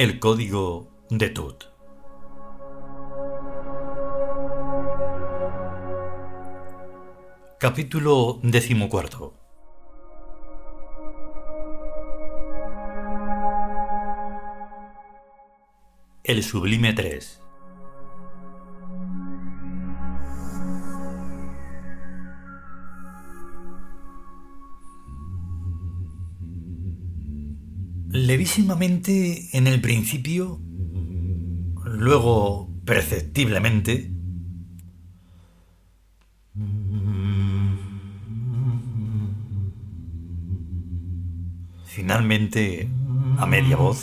El código de Tut. Capítulo decimocuarto. El Sublime 3. Levísimamente en el principio, luego perceptiblemente, finalmente a media voz,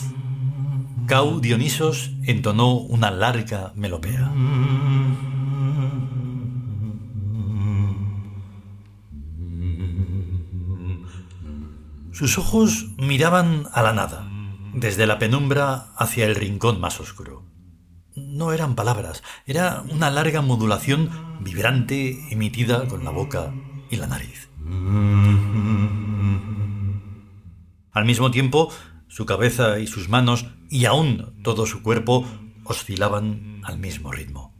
Cau Dionisos entonó una larga melopea. Sus ojos miraban a la nada, desde la penumbra hacia el rincón más oscuro. No eran palabras, era una larga modulación vibrante emitida con la boca y la nariz. Al mismo tiempo, su cabeza y sus manos, y aún todo su cuerpo, oscilaban al mismo ritmo.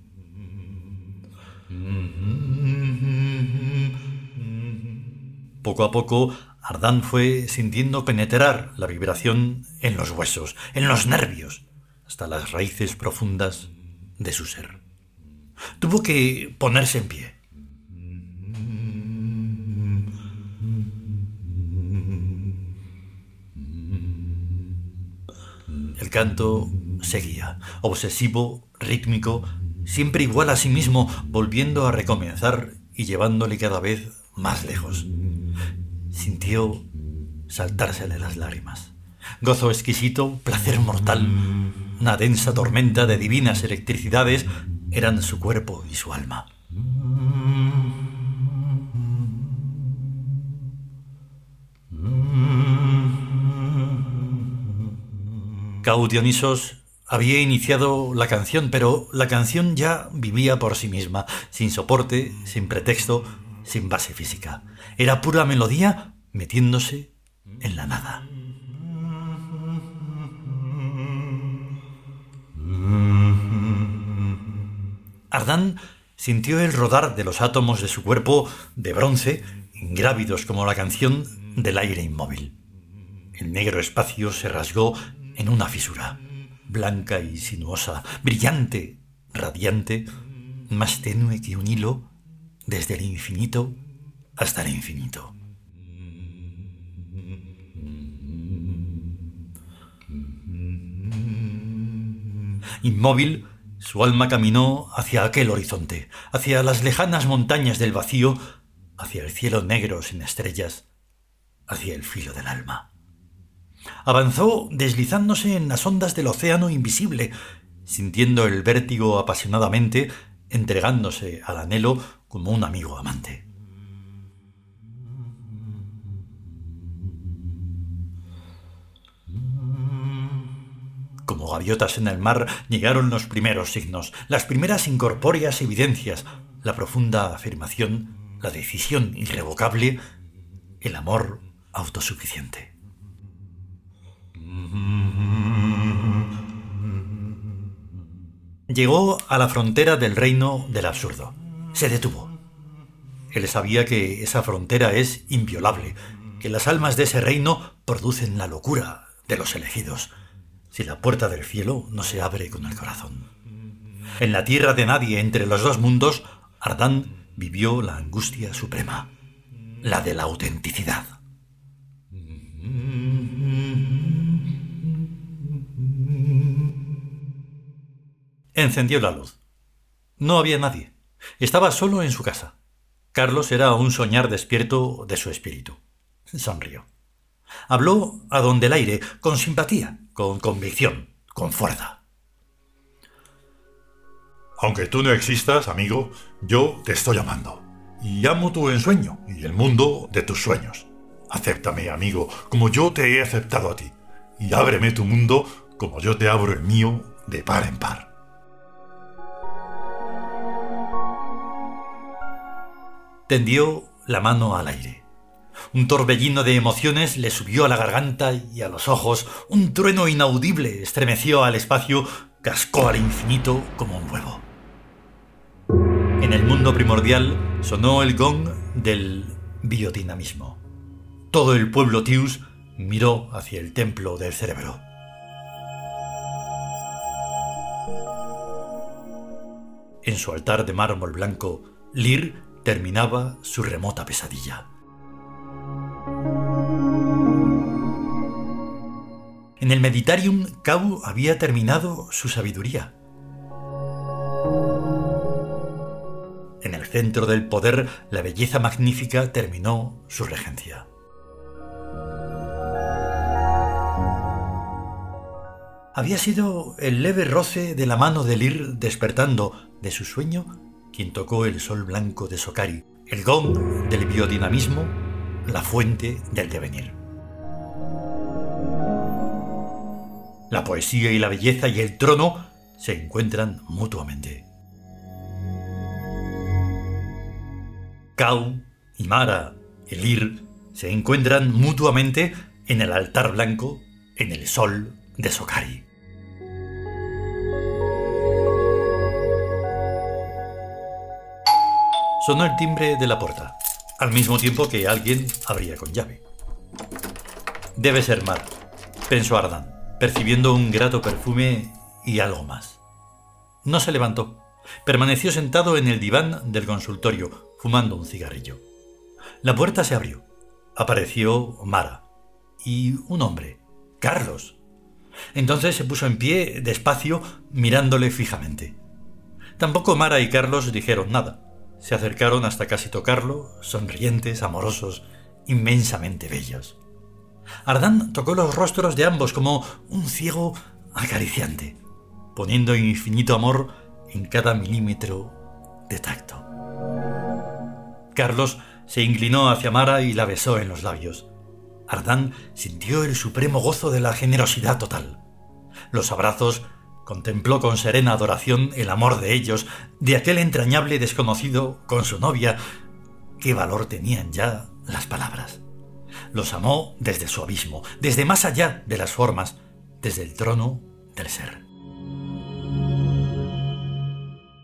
Poco a poco Ardán fue sintiendo penetrar la vibración en los huesos, en los nervios, hasta las raíces profundas de su ser. Tuvo que ponerse en pie. El canto seguía, obsesivo, rítmico, siempre igual a sí mismo, volviendo a recomenzar y llevándole cada vez más lejos sintió saltársele las lágrimas. Gozo exquisito, placer mortal, una densa tormenta de divinas electricidades eran su cuerpo y su alma. Dionisos había iniciado la canción, pero la canción ya vivía por sí misma, sin soporte, sin pretexto, sin base física. Era pura melodía metiéndose en la nada. Ardán sintió el rodar de los átomos de su cuerpo de bronce, ingrávidos como la canción del aire inmóvil. El negro espacio se rasgó en una fisura, blanca y sinuosa, brillante, radiante, más tenue que un hilo, desde el infinito hasta el infinito. Inmóvil, su alma caminó hacia aquel horizonte, hacia las lejanas montañas del vacío, hacia el cielo negro sin estrellas, hacia el filo del alma. Avanzó deslizándose en las ondas del océano invisible, sintiendo el vértigo apasionadamente, entregándose al anhelo como un amigo amante. Como gaviotas en el mar llegaron los primeros signos, las primeras incorpóreas evidencias, la profunda afirmación, la decisión irrevocable, el amor autosuficiente. Llegó a la frontera del reino del absurdo. Se detuvo. Él sabía que esa frontera es inviolable, que las almas de ese reino producen la locura de los elegidos si la puerta del cielo no se abre con el corazón. En la tierra de nadie entre los dos mundos, Ardán vivió la angustia suprema, la de la autenticidad. Encendió la luz. No había nadie. Estaba solo en su casa. Carlos era un soñar despierto de su espíritu. Sonrió. Habló a donde el aire, con simpatía, con convicción, con fuerza. Aunque tú no existas, amigo, yo te estoy amando. Y amo tu ensueño y el mundo de tus sueños. Acéptame, amigo, como yo te he aceptado a ti. Y ábreme tu mundo como yo te abro el mío de par en par. Tendió la mano al aire. Un torbellino de emociones le subió a la garganta y a los ojos. Un trueno inaudible estremeció al espacio, cascó al infinito como un huevo. En el mundo primordial sonó el gong del biodinamismo. Todo el pueblo Tius miró hacia el templo del cerebro. En su altar de mármol blanco, Lir terminaba su remota pesadilla. En el Meditarium, Kau había terminado su sabiduría. En el centro del poder, la belleza magnífica terminó su regencia. Había sido el leve roce de la mano de Lir despertando de su sueño quien tocó el sol blanco de Sokari, el gong del biodinamismo, la fuente del devenir. La poesía y la belleza y el trono se encuentran mutuamente. Kau y Mara, el Ir, se encuentran mutuamente en el altar blanco, en el sol de Sokari. Sonó el timbre de la puerta, al mismo tiempo que alguien abría con llave. Debe ser Mar, pensó Ardan, percibiendo un grato perfume y algo más. No se levantó. Permaneció sentado en el diván del consultorio, fumando un cigarrillo. La puerta se abrió. Apareció Mara. Y un hombre, Carlos. Entonces se puso en pie, despacio, mirándole fijamente. Tampoco Mara y Carlos dijeron nada. Se acercaron hasta casi tocarlo, sonrientes, amorosos, inmensamente bellos. Ardán tocó los rostros de ambos como un ciego acariciante, poniendo infinito amor en cada milímetro de tacto. Carlos se inclinó hacia Mara y la besó en los labios. Ardán sintió el supremo gozo de la generosidad total. Los abrazos Contempló con serena adoración el amor de ellos, de aquel entrañable desconocido con su novia. ¿Qué valor tenían ya las palabras? Los amó desde su abismo, desde más allá de las formas, desde el trono del ser.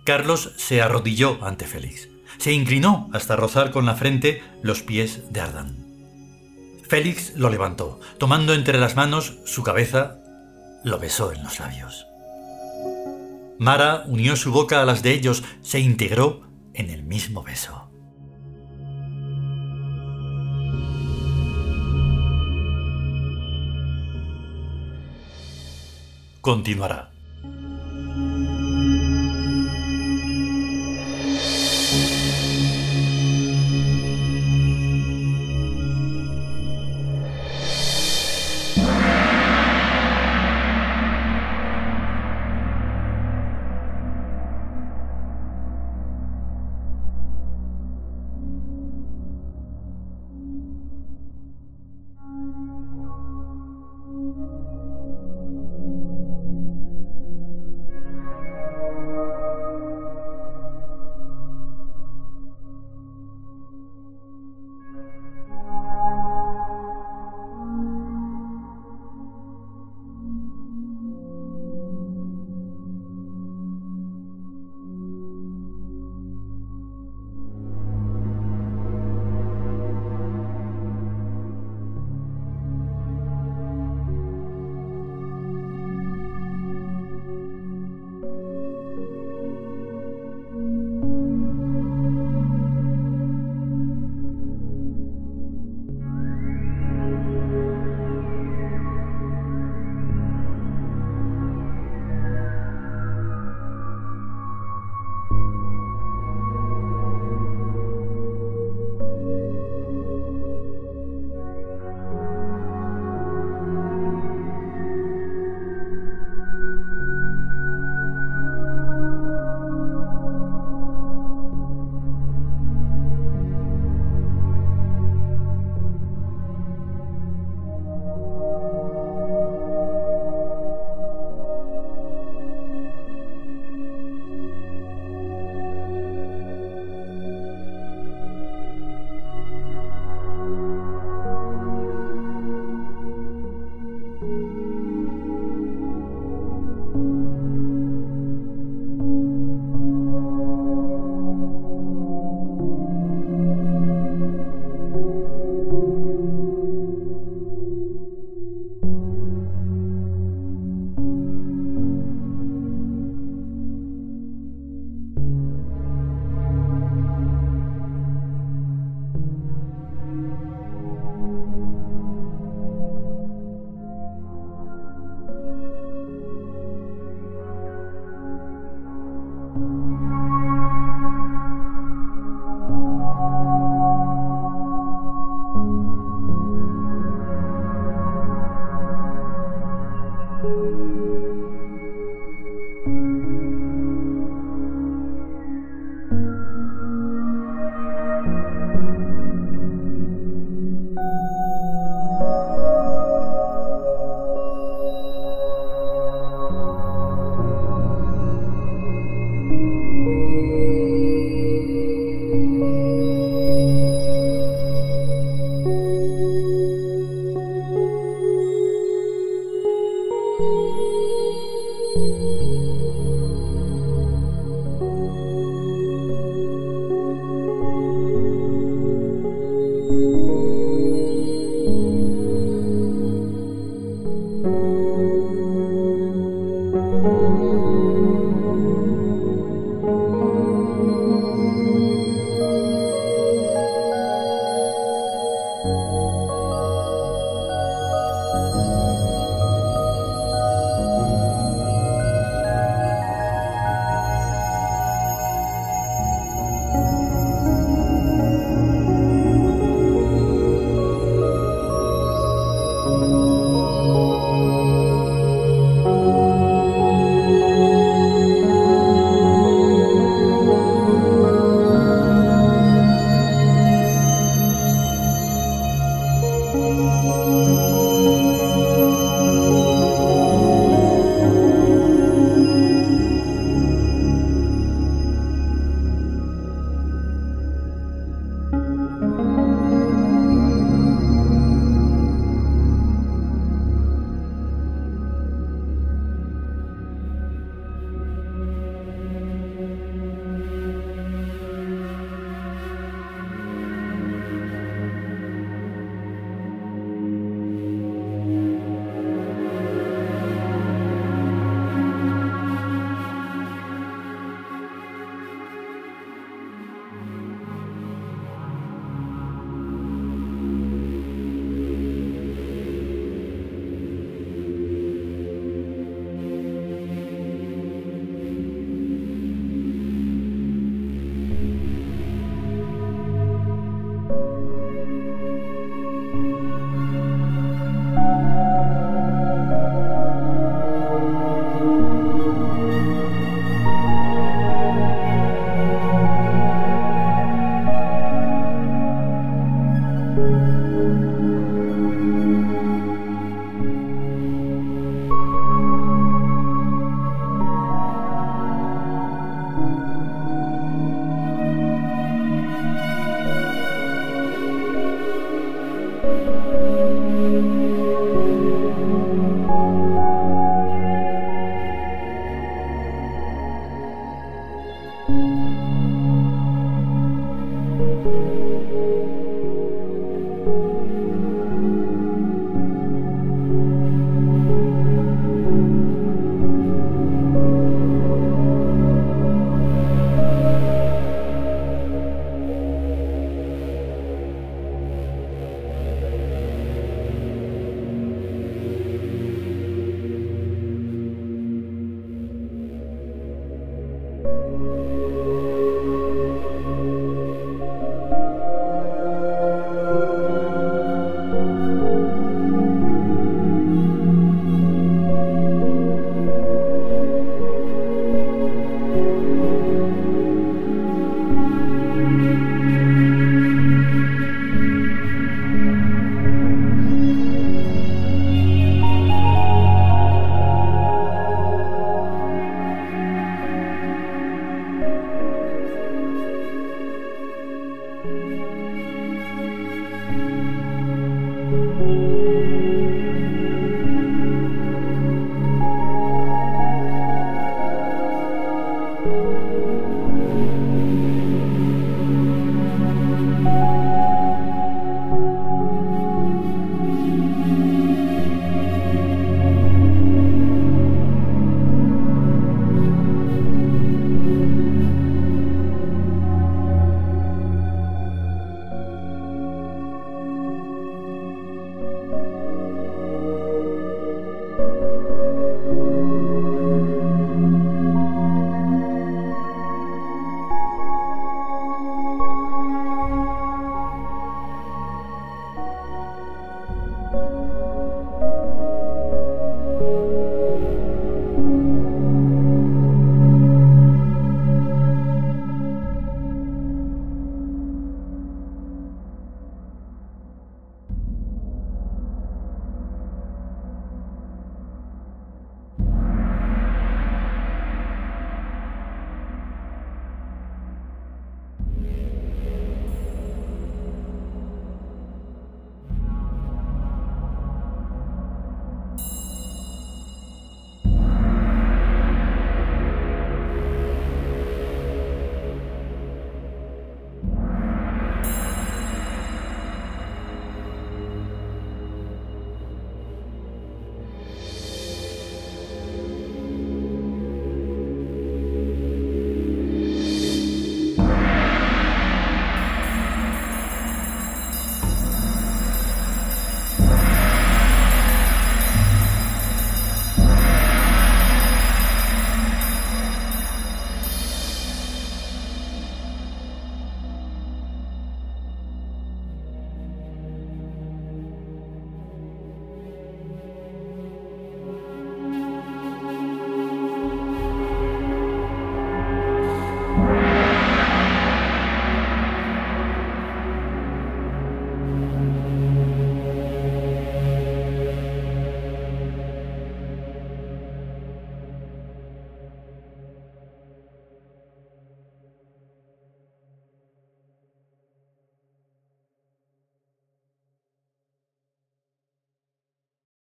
Carlos se arrodilló ante Félix. Se inclinó hasta rozar con la frente los pies de Ardán. Félix lo levantó, tomando entre las manos su cabeza, lo besó en los labios. Mara unió su boca a las de ellos, se integró en el mismo beso. Continuará. Música